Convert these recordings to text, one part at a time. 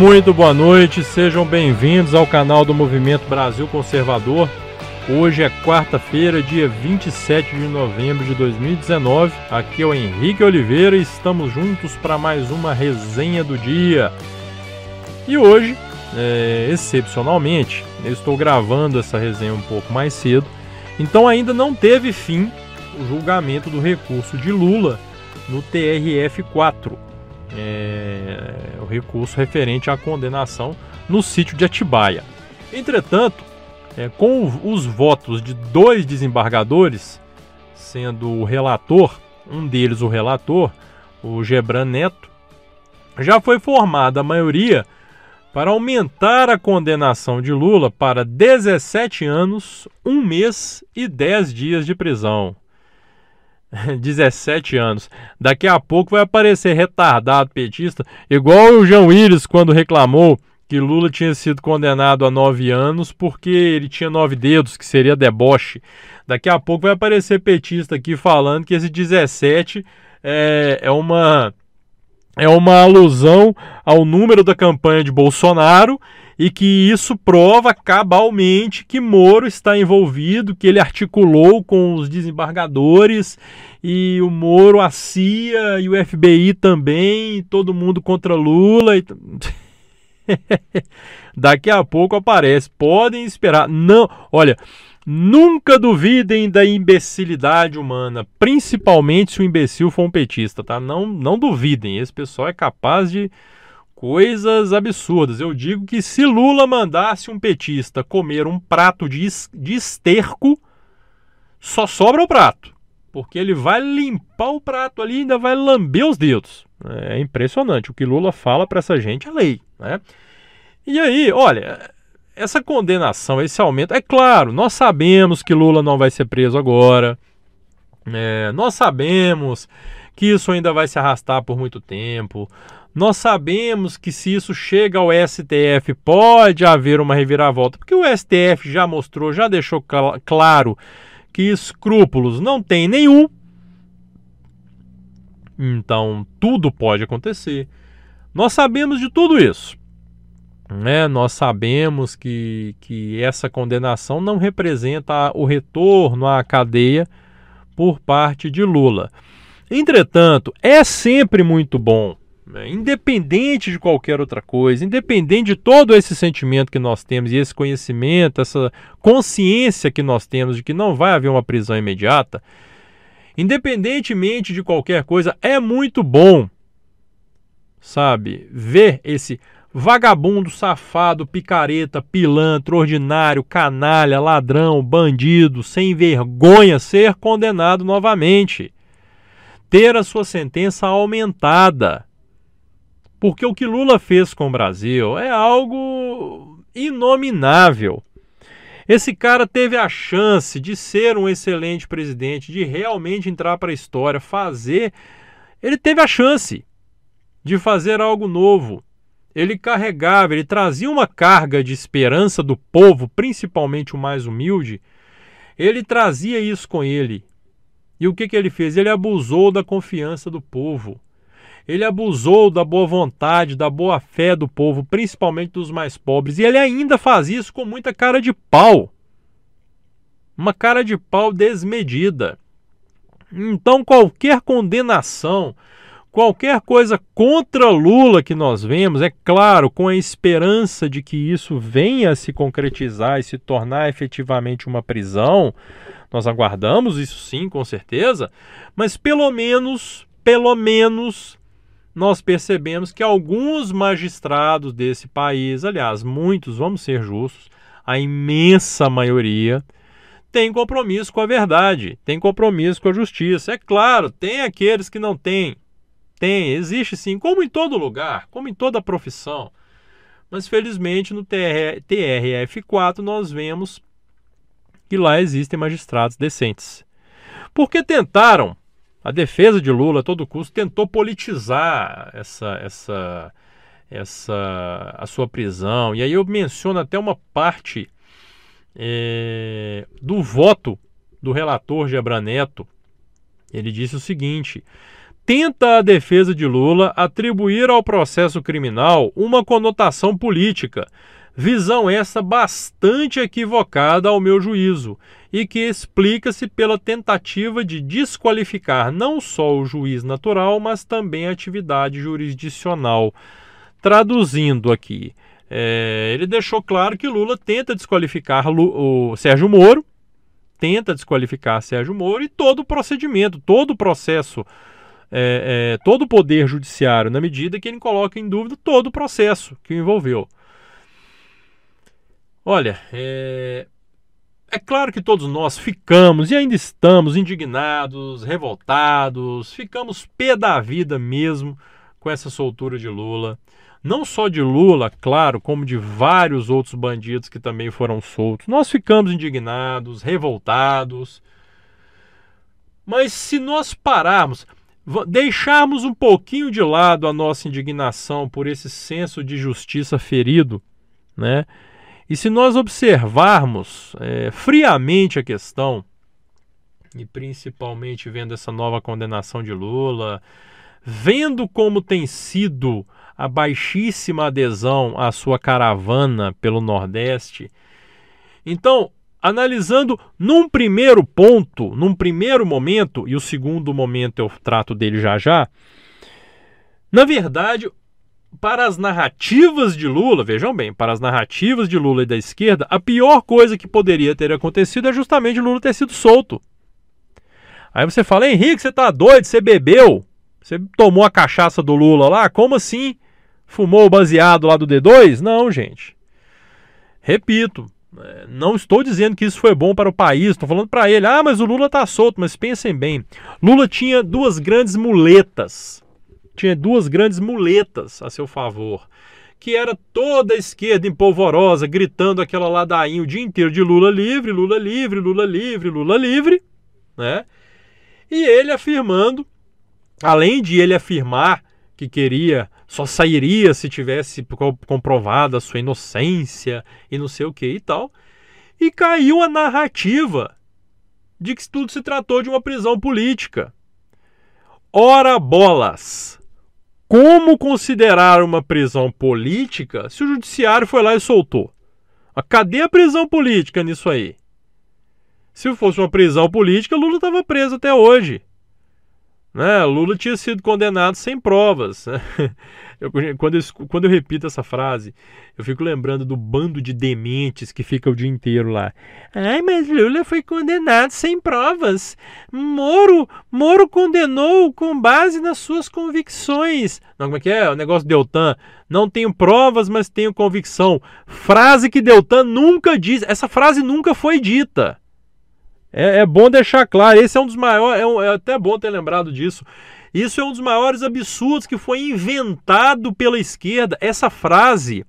Muito boa noite, sejam bem-vindos ao canal do Movimento Brasil Conservador. Hoje é quarta-feira, dia 27 de novembro de 2019. Aqui é o Henrique Oliveira e estamos juntos para mais uma resenha do dia. E hoje, é, excepcionalmente, eu estou gravando essa resenha um pouco mais cedo, então ainda não teve fim o julgamento do recurso de Lula no TRF4 é, o recurso referente à condenação no sítio de Atibaia. Entretanto, é, com os votos de dois desembargadores, sendo o relator, um deles o relator, o Gebran Neto, já foi formada a maioria para aumentar a condenação de Lula para 17 anos, um mês e 10 dias de prisão. 17 anos. Daqui a pouco vai aparecer retardado petista, igual o João Willis quando reclamou que Lula tinha sido condenado a 9 anos porque ele tinha nove dedos, que seria deboche. Daqui a pouco vai aparecer petista aqui falando que esse 17 é, é uma é uma alusão ao número da campanha de Bolsonaro e que isso prova cabalmente que Moro está envolvido, que ele articulou com os desembargadores e o Moro, a CIA e o FBI também, todo mundo contra Lula. E... Daqui a pouco aparece, podem esperar. Não, olha, nunca duvidem da imbecilidade humana, principalmente se o imbecil for um petista, tá? Não, não duvidem, esse pessoal é capaz de coisas absurdas. Eu digo que se Lula mandasse um petista comer um prato de, de esterco, só sobra o prato. Porque ele vai limpar o prato ali e ainda vai lamber os dedos. É impressionante. O que Lula fala para essa gente é lei. Né? E aí, olha, essa condenação, esse aumento. É claro, nós sabemos que Lula não vai ser preso agora. É, nós sabemos que isso ainda vai se arrastar por muito tempo. Nós sabemos que se isso chega ao STF, pode haver uma reviravolta, porque o STF já mostrou, já deixou cl claro que escrúpulos não tem nenhum. Então, tudo pode acontecer. Nós sabemos de tudo isso. Né? Nós sabemos que, que essa condenação não representa o retorno à cadeia por parte de Lula. Entretanto, é sempre muito bom né? independente de qualquer outra coisa, independente de todo esse sentimento que nós temos e esse conhecimento, essa consciência que nós temos de que não vai haver uma prisão imediata, independentemente de qualquer coisa, é muito bom, sabe, ver esse vagabundo, safado, picareta, pilantra, ordinário, canalha, ladrão, bandido, sem vergonha ser condenado novamente. Ter a sua sentença aumentada porque o que Lula fez com o Brasil é algo inominável. Esse cara teve a chance de ser um excelente presidente, de realmente entrar para a história, fazer. Ele teve a chance de fazer algo novo. Ele carregava, ele trazia uma carga de esperança do povo, principalmente o mais humilde. Ele trazia isso com ele. E o que, que ele fez? Ele abusou da confiança do povo. Ele abusou da boa vontade, da boa fé do povo, principalmente dos mais pobres, e ele ainda faz isso com muita cara de pau. Uma cara de pau desmedida. Então, qualquer condenação, qualquer coisa contra Lula que nós vemos, é claro, com a esperança de que isso venha a se concretizar e se tornar efetivamente uma prisão, nós aguardamos isso sim, com certeza, mas pelo menos, pelo menos nós percebemos que alguns magistrados desse país, aliás, muitos, vamos ser justos, a imensa maioria, tem compromisso com a verdade, tem compromisso com a justiça. É claro, tem aqueles que não têm. Tem, existe sim, como em todo lugar, como em toda profissão. Mas felizmente no TR, TRF4 nós vemos que lá existem magistrados decentes. Porque tentaram a defesa de Lula a todo custo tentou politizar essa essa essa a sua prisão. E aí eu menciono até uma parte é, do voto do relator Gebran Neto. Ele disse o seguinte tenta a defesa de Lula atribuir ao processo criminal uma conotação política, visão essa bastante equivocada ao meu juízo, e que explica-se pela tentativa de desqualificar não só o juiz natural, mas também a atividade jurisdicional. Traduzindo aqui, é, ele deixou claro que Lula tenta desqualificar o Sérgio Moro, tenta desqualificar Sérgio Moro e todo o procedimento, todo o processo, é, é, todo o poder judiciário, na medida que ele coloca em dúvida todo o processo que o envolveu. Olha, é, é claro que todos nós ficamos e ainda estamos indignados, revoltados, ficamos pé da vida mesmo com essa soltura de Lula não só de Lula, claro, como de vários outros bandidos que também foram soltos. Nós ficamos indignados, revoltados. Mas se nós pararmos, deixarmos um pouquinho de lado a nossa indignação por esse senso de justiça ferido, né? E se nós observarmos é, friamente a questão, e principalmente vendo essa nova condenação de Lula, vendo como tem sido a baixíssima adesão à sua caravana pelo Nordeste. Então, analisando num primeiro ponto, num primeiro momento, e o segundo momento eu trato dele já já, na verdade, para as narrativas de Lula, vejam bem, para as narrativas de Lula e da esquerda, a pior coisa que poderia ter acontecido é justamente Lula ter sido solto. Aí você fala, Henrique, você tá doido, você bebeu? Você tomou a cachaça do Lula lá? Como assim? Fumou o baseado lá do D2? Não, gente. Repito, é, não estou dizendo que isso foi bom para o país, estou falando para ele, ah, mas o Lula está solto, mas pensem bem, Lula tinha duas grandes muletas, tinha duas grandes muletas a seu favor, que era toda a esquerda empolvorosa, gritando aquela ladainha o dia inteiro de Lula livre, Lula livre, Lula livre, Lula livre, né? E ele afirmando, além de ele afirmar que queria só sairia se tivesse comprovada a sua inocência e não sei o que e tal. E caiu a narrativa de que tudo se tratou de uma prisão política. Ora bolas! Como considerar uma prisão política se o judiciário foi lá e soltou? Cadê a prisão política nisso aí? Se fosse uma prisão política, Lula estava preso até hoje. Né? Lula tinha sido condenado sem provas. Eu, quando, eu, quando eu repito essa frase, eu fico lembrando do bando de dementes que fica o dia inteiro lá. Ai, mas Lula foi condenado sem provas. Moro, Moro condenou com base nas suas convicções. Não, como é que é? O negócio de Deltan. Não tenho provas, mas tenho convicção. Frase que Deltan nunca diz. Essa frase nunca foi dita. É, é, bom deixar claro, esse é um dos maiores, é, um, é, até bom ter lembrado disso. Isso é um dos maiores absurdos que foi inventado pela esquerda. Essa frase,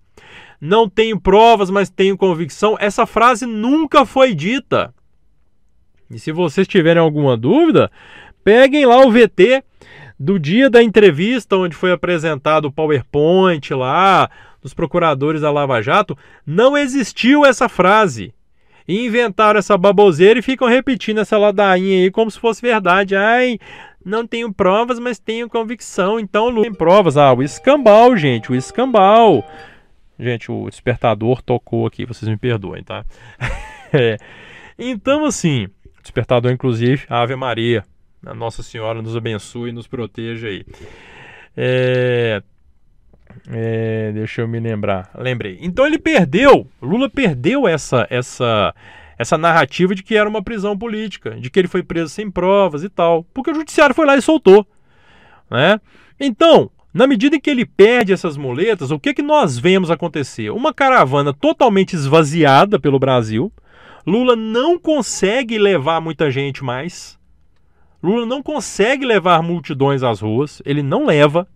não tenho provas, mas tenho convicção, essa frase nunca foi dita. E se vocês tiverem alguma dúvida, peguem lá o VT do dia da entrevista, onde foi apresentado o PowerPoint lá, dos procuradores da Lava Jato, não existiu essa frase inventaram essa baboseira e ficam repetindo essa ladainha aí como se fosse verdade. Ai, não tenho provas, mas tenho convicção. Então, Lula tem provas. Ah, o escambau, gente, o escambau. Gente, o despertador tocou aqui, vocês me perdoem, tá? é. Então, assim, despertador, inclusive, Ave Maria. A Nossa Senhora nos abençoe e nos proteja aí. É, é, deixa eu me lembrar. Lembrei. Então ele perdeu. Lula perdeu essa essa essa narrativa de que era uma prisão política, de que ele foi preso sem provas e tal, porque o judiciário foi lá e soltou, né? Então, na medida em que ele perde essas muletas, o que que nós vemos acontecer? Uma caravana totalmente esvaziada pelo Brasil. Lula não consegue levar muita gente mais. Lula não consegue levar multidões às ruas, ele não leva.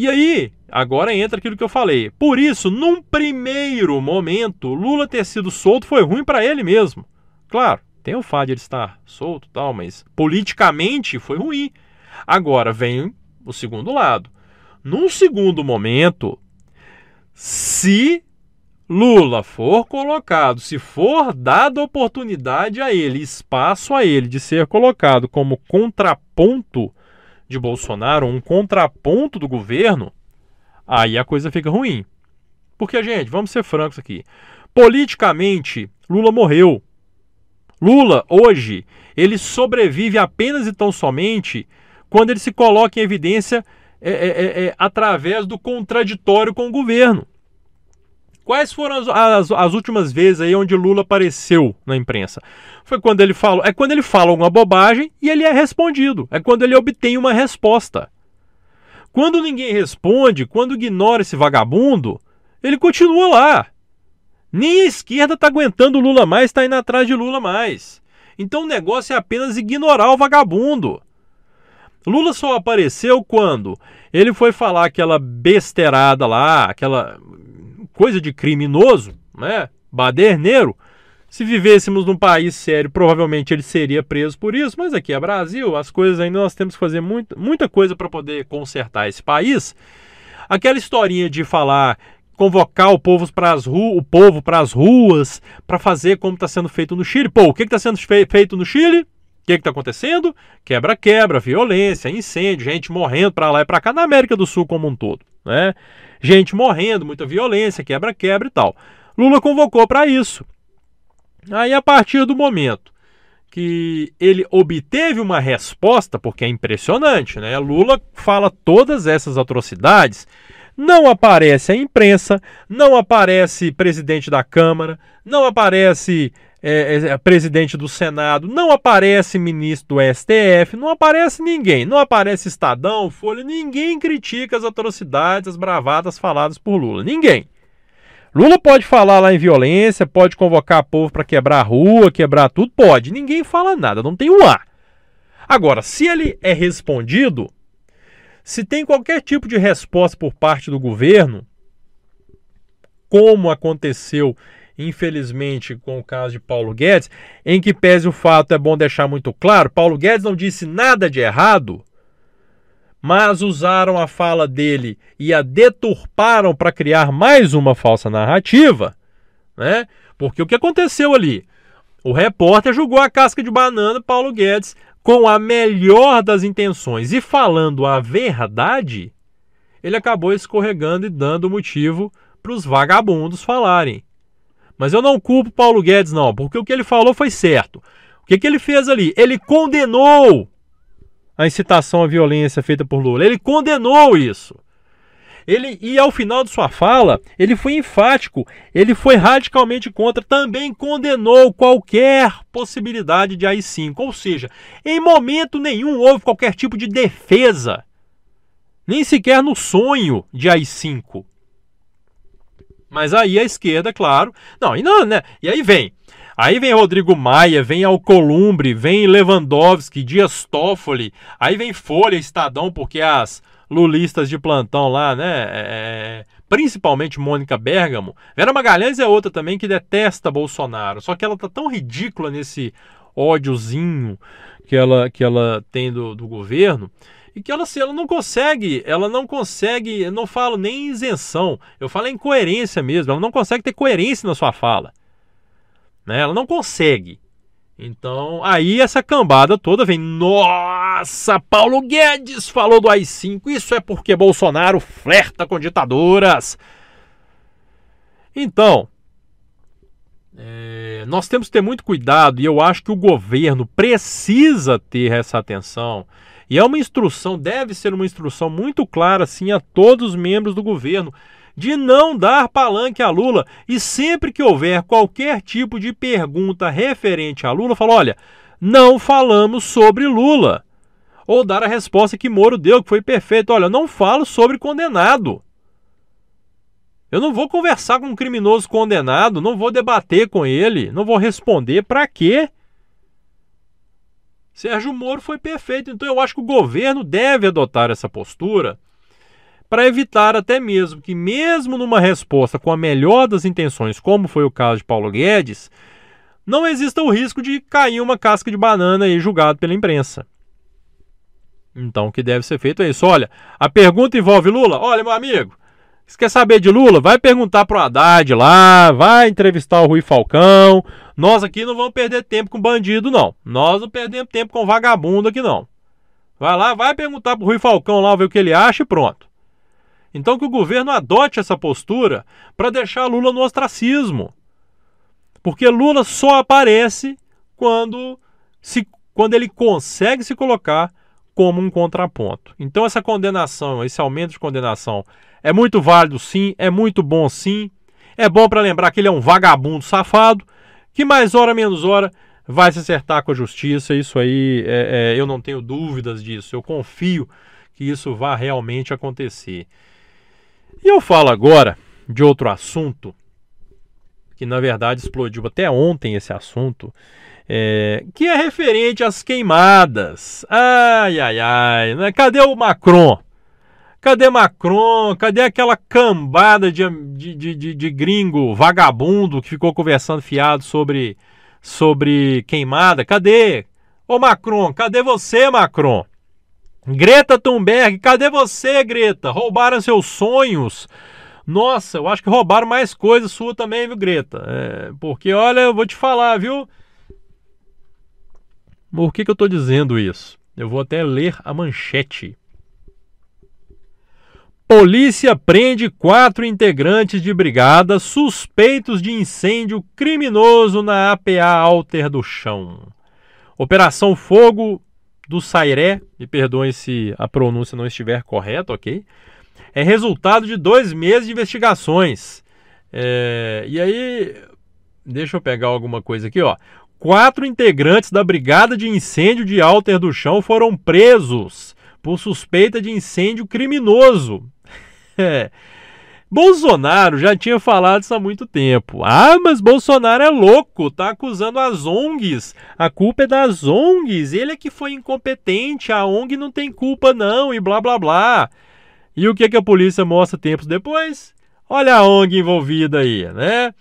E aí, agora entra aquilo que eu falei. Por isso, num primeiro momento, Lula ter sido solto foi ruim para ele mesmo. Claro, tem o fato de ele estar solto tal, mas politicamente foi ruim. Agora vem o segundo lado. Num segundo momento, se Lula for colocado, se for dada oportunidade a ele, espaço a ele de ser colocado como contraponto de Bolsonaro, um contraponto do governo, aí a coisa fica ruim. Porque, gente, vamos ser francos aqui. Politicamente, Lula morreu. Lula, hoje, ele sobrevive apenas e tão somente quando ele se coloca em evidência é, é, é, é através do contraditório com o governo. Quais foram as, as, as, últimas vezes aí onde Lula apareceu na imprensa? Foi quando ele fala, é quando ele fala alguma bobagem e ele é respondido. É quando ele obtém uma resposta. Quando ninguém responde, quando ignora esse vagabundo, ele continua lá. Nem a esquerda está aguentando Lula mais, está indo atrás de Lula mais. Então o negócio é apenas ignorar o vagabundo. Lula só apareceu quando ele foi falar aquela besteirada lá, aquela coisa de criminoso, né? Baderneiro. Se vivêssemos num país sério, provavelmente ele seria preso por isso, mas aqui é Brasil, as coisas ainda nós temos que fazer muito, muita coisa para poder consertar esse país. Aquela historinha de falar, convocar o povo para as ruas, o povo para as ruas, para fazer como está sendo feito no Chile. Pô, o que está sendo feito no Chile? O que está acontecendo? Quebra-quebra, violência, incêndio, gente morrendo para lá e para cá, na América do Sul como um todo. Né? Gente morrendo, muita violência, quebra-quebra e tal. Lula convocou para isso. Aí, a partir do momento que ele obteve uma resposta, porque é impressionante, né? Lula fala todas essas atrocidades, não aparece a imprensa, não aparece presidente da Câmara, não aparece é, é, é, presidente do Senado, não aparece ministro do STF, não aparece ninguém, não aparece Estadão, Folha, ninguém critica as atrocidades, as bravadas faladas por Lula, ninguém. Lula pode falar lá em violência, pode convocar povo para quebrar a rua, quebrar tudo, pode, ninguém fala nada, não tem um A. Agora, se ele é respondido, se tem qualquer tipo de resposta por parte do governo, como aconteceu infelizmente, com o caso de Paulo Guedes, em que pese o fato, é bom deixar muito claro, Paulo Guedes não disse nada de errado, mas usaram a fala dele e a deturparam para criar mais uma falsa narrativa, né? Porque o que aconteceu ali? O repórter julgou a casca de banana Paulo Guedes com a melhor das intenções e falando a verdade, ele acabou escorregando e dando motivo para os vagabundos falarem. Mas eu não culpo Paulo Guedes, não, porque o que ele falou foi certo. O que, que ele fez ali? Ele condenou a incitação à violência feita por Lula. Ele condenou isso. Ele, e ao final de sua fala, ele foi enfático, ele foi radicalmente contra, também condenou qualquer possibilidade de AI-5. Ou seja, em momento nenhum houve qualquer tipo de defesa, nem sequer no sonho de AI-5. Mas aí a esquerda, claro. Não, e não, né? E aí vem. Aí vem Rodrigo Maia, vem Alcolumbre, vem Lewandowski, Dias Toffoli, aí vem Folha, Estadão, porque as lulistas de plantão lá, né? É, é, principalmente Mônica Bergamo. Vera Magalhães é outra também que detesta Bolsonaro. Só que ela tá tão ridícula nesse ódiozinho que ela, que ela tem do, do governo e que ela, se ela não consegue, ela não consegue, eu não falo nem em isenção, eu falo em coerência mesmo, ela não consegue ter coerência na sua fala. Né? Ela não consegue. Então, aí essa cambada toda vem, nossa, Paulo Guedes falou do AI-5, isso é porque Bolsonaro flerta com ditaduras. Então, é, nós temos que ter muito cuidado e eu acho que o governo precisa ter essa atenção e é uma instrução, deve ser uma instrução muito clara, sim, a todos os membros do governo, de não dar palanque a Lula. E sempre que houver qualquer tipo de pergunta referente a Lula, fala: olha, não falamos sobre Lula. Ou dar a resposta que Moro deu, que foi perfeito. Olha, não falo sobre condenado. Eu não vou conversar com um criminoso condenado, não vou debater com ele, não vou responder. Para quê? Sérgio Moro foi perfeito. Então eu acho que o governo deve adotar essa postura para evitar até mesmo que, mesmo numa resposta com a melhor das intenções, como foi o caso de Paulo Guedes, não exista o risco de cair uma casca de banana aí julgado pela imprensa. Então o que deve ser feito é isso. Olha, a pergunta envolve Lula. Olha, meu amigo, se quer saber de Lula, vai perguntar pro Haddad lá, vai entrevistar o Rui Falcão. Nós aqui não vamos perder tempo com bandido, não. Nós não perdemos tempo com vagabundo aqui, não. Vai lá, vai perguntar pro Rui Falcão lá, ver o que ele acha e pronto. Então que o governo adote essa postura para deixar Lula no ostracismo. Porque Lula só aparece quando, se, quando ele consegue se colocar como um contraponto. Então essa condenação, esse aumento de condenação é muito válido sim, é muito bom sim. É bom para lembrar que ele é um vagabundo safado, que mais hora menos hora vai se acertar com a justiça. Isso aí é, é, eu não tenho dúvidas disso. Eu confio que isso vá realmente acontecer. E eu falo agora de outro assunto, que na verdade explodiu até ontem esse assunto, é, que é referente às queimadas. Ai, ai, ai. Né? Cadê o Macron? Cadê Macron? Cadê aquela cambada de, de, de, de gringo vagabundo que ficou conversando fiado sobre, sobre queimada? Cadê? Ô Macron, cadê você, Macron? Greta Thunberg, cadê você, Greta? Roubaram seus sonhos. Nossa, eu acho que roubaram mais coisa sua também, viu, Greta? É, porque, olha, eu vou te falar, viu? Por que, que eu estou dizendo isso? Eu vou até ler a manchete. Polícia prende quatro integrantes de brigada suspeitos de incêndio criminoso na APA Alter do Chão. Operação Fogo do Sairé, me perdoem se a pronúncia não estiver correta, ok? É resultado de dois meses de investigações. É, e aí, deixa eu pegar alguma coisa aqui, ó. Quatro integrantes da Brigada de Incêndio de Alter do Chão foram presos por suspeita de incêndio criminoso. É. Bolsonaro já tinha falado isso há muito tempo. Ah, mas Bolsonaro é louco, tá acusando as ONGs. A culpa é das ONGs. Ele é que foi incompetente, a ONG não tem culpa não e blá blá blá. E o que, que a polícia mostra tempos depois? Olha a ONG envolvida aí, né?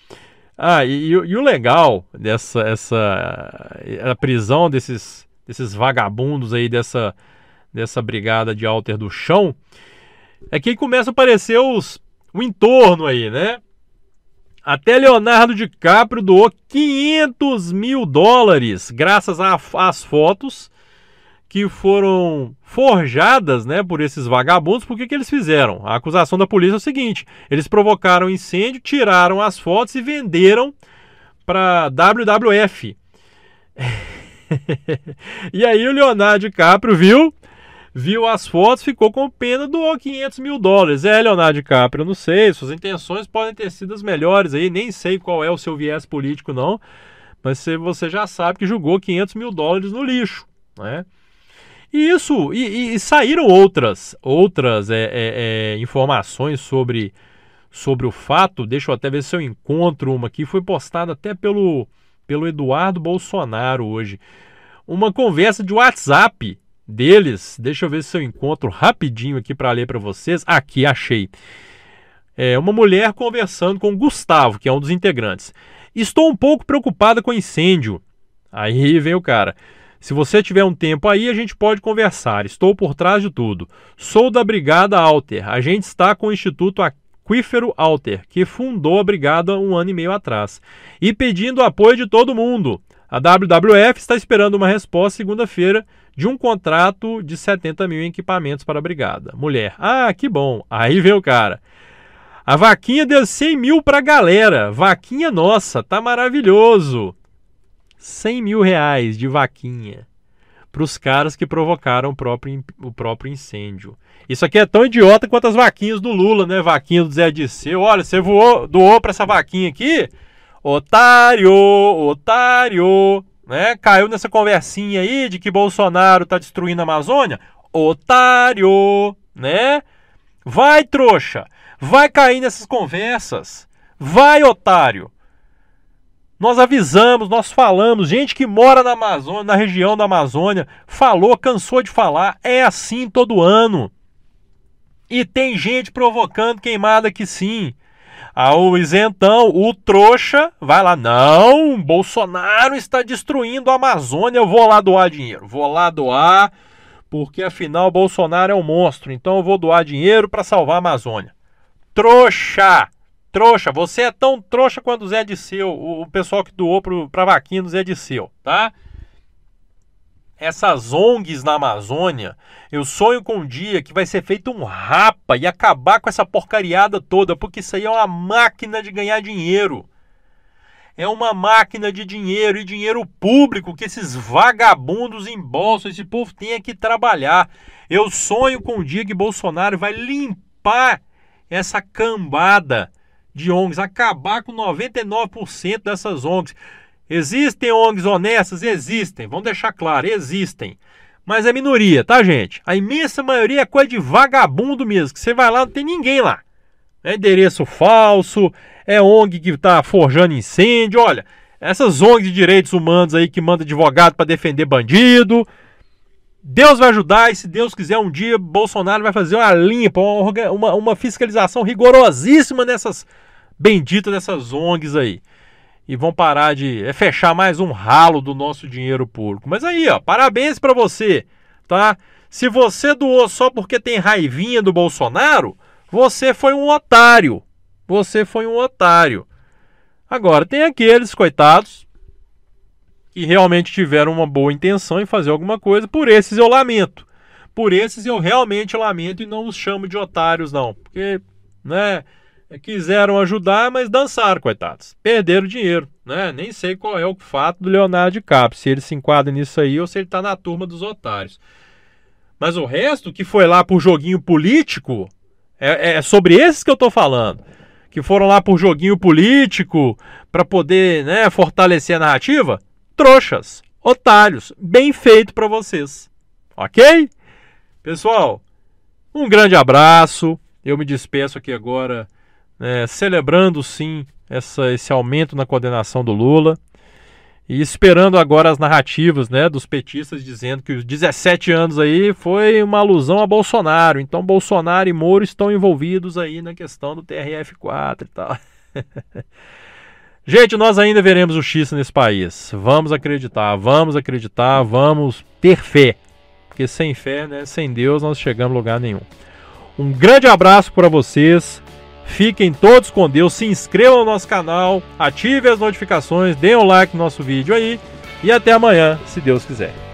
Ah, e, e, o legal dessa essa a prisão desses desses vagabundos aí dessa dessa brigada de alter do chão é que aí começa a aparecer os o entorno aí, né? Até Leonardo DiCaprio doou 500 mil dólares graças às fotos que foram forjadas né, por esses vagabundos. Por que, que eles fizeram? A acusação da polícia é o seguinte: eles provocaram incêndio, tiraram as fotos e venderam para WWF. e aí o Leonardo DiCaprio viu viu as fotos, ficou com pena, doou 500 mil dólares. É, Leonardo DiCaprio, eu não sei, suas intenções podem ter sido as melhores aí, nem sei qual é o seu viés político não, mas você já sabe que jogou 500 mil dólares no lixo, né? E isso, e, e saíram outras, outras é, é, é, informações sobre, sobre o fato, deixa eu até ver se eu encontro uma aqui, foi postada até pelo, pelo Eduardo Bolsonaro hoje, uma conversa de WhatsApp deles. Deixa eu ver se eu encontro rapidinho aqui para ler para vocês. Aqui, achei. É uma mulher conversando com Gustavo, que é um dos integrantes. Estou um pouco preocupada com incêndio. Aí vem o cara. Se você tiver um tempo aí, a gente pode conversar. Estou por trás de tudo. Sou da Brigada Alter. A gente está com o Instituto Aquífero Alter, que fundou a brigada um ano e meio atrás. E pedindo apoio de todo mundo. A WWF está esperando uma resposta segunda-feira de um contrato de 70 mil equipamentos para a brigada. Mulher, ah, que bom. Aí veio o cara. A vaquinha deu 100 mil para a galera. Vaquinha nossa, tá maravilhoso. 100 mil reais de vaquinha para os caras que provocaram o próprio, o próprio incêndio. Isso aqui é tão idiota quanto as vaquinhas do Lula, né? Vaquinha do Zé Disseu. Olha, você voou, doou para essa vaquinha aqui? Otário, otário né? Caiu nessa conversinha aí de que Bolsonaro está destruindo a Amazônia. Otário, né? Vai, trouxa. Vai cair nessas conversas. Vai, otário. Nós avisamos, nós falamos, gente que mora na Amazônia, na região da Amazônia, falou, cansou de falar, é assim todo ano. E tem gente provocando queimada que sim. Ao isentão, o trouxa vai lá, não, Bolsonaro está destruindo a Amazônia, eu vou lá doar dinheiro. Vou lá doar, porque afinal Bolsonaro é um monstro, então eu vou doar dinheiro para salvar a Amazônia. Trouxa! Trouxa, você é tão trouxa quanto o Zé Disseu, o, pessoal que doou para vaquinha do Zé Disseu, tá? Essas ONGs na Amazônia, eu sonho com um dia que vai ser feito um rapa e acabar com essa porcariada toda, porque isso aí é uma máquina de ganhar dinheiro. É uma máquina de dinheiro e dinheiro público que esses vagabundos embolsam, esse povo tem que trabalhar. Eu sonho com um dia que Bolsonaro vai limpar essa cambada de ONGs, acabar com 99% dessas ONGs. Existem ONGs honestas? Existem, vamos deixar claro, existem. Mas é minoria, tá, gente? A imensa maioria é coisa de vagabundo mesmo, que você vai lá não tem ninguém lá. É endereço falso, é ONG que está forjando incêndio. Olha, essas ONGs de direitos humanos aí que manda advogado para defender bandido. Deus vai ajudar e se Deus quiser um dia Bolsonaro vai fazer uma limpa, uma, uma fiscalização rigorosíssima nessas benditas dessas ONGs aí e vão parar de é, fechar mais um ralo do nosso dinheiro público. Mas aí, ó, parabéns para você, tá? Se você doou só porque tem raivinha do Bolsonaro, você foi um otário. Você foi um otário. Agora, tem aqueles, coitados, que realmente tiveram uma boa intenção em fazer alguma coisa. Por esses eu lamento. Por esses eu realmente lamento e não os chamo de otários, não. Porque, né, quiseram ajudar, mas dançaram, coitados. Perderam dinheiro, né? Nem sei qual é o fato do Leonardo DiCaprio, se ele se enquadra nisso aí ou se ele está na turma dos otários. Mas o resto, que foi lá por joguinho político, é, é sobre esses que eu estou falando. Que foram lá por joguinho político para poder né, fortalecer a narrativa. Trouxas, otários, bem feito para vocês. Ok? Pessoal, um grande abraço. Eu me despeço aqui agora é, celebrando sim essa, esse aumento na condenação do Lula e esperando agora as narrativas né, dos petistas dizendo que os 17 anos aí foi uma alusão a Bolsonaro. Então Bolsonaro e Moro estão envolvidos aí na questão do TRF4 e tal. Gente, nós ainda veremos justiça nesse país. Vamos acreditar, vamos acreditar, vamos ter fé. Porque sem fé, né, sem Deus, nós chegamos a lugar nenhum. Um grande abraço para vocês. Fiquem todos com Deus, se inscrevam no nosso canal, ative as notificações, deem um like no nosso vídeo aí e até amanhã, se Deus quiser.